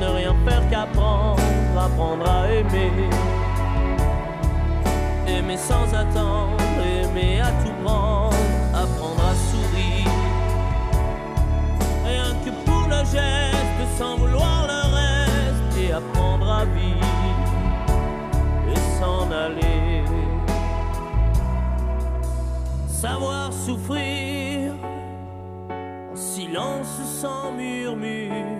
ne rien faire qu'apprendre, apprendre à aimer. Aimer sans attendre, aimer à tout prendre, apprendre à sourire. Rien que pour le geste, sans vouloir le reste, et apprendre à vivre et s'en aller. Savoir souffrir silence sans murmure,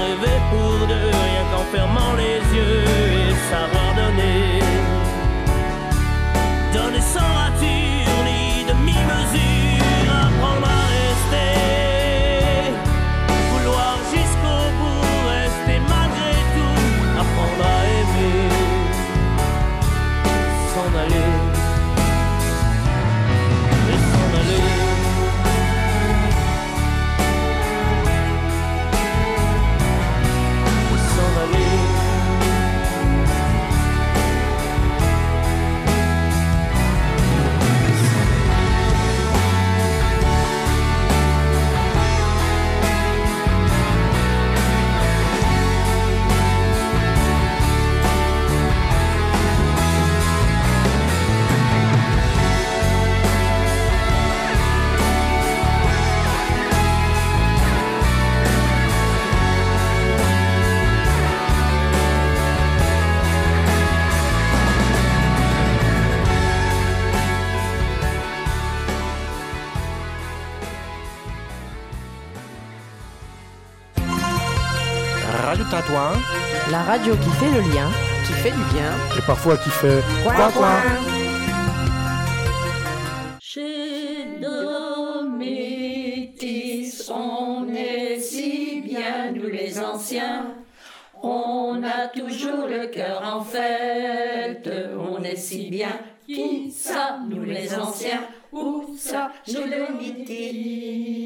rêver pour deux, rien qu'en fermant les yeux et La radio qui fait le lien, qui fait du bien. et parfois qui fait Coin, quoi coin. quoi. Chez Dométis, on est si bien, nous les anciens. On a toujours le cœur en fête, on est si bien. Qui ça, nous les anciens? Où ça, nous les Métis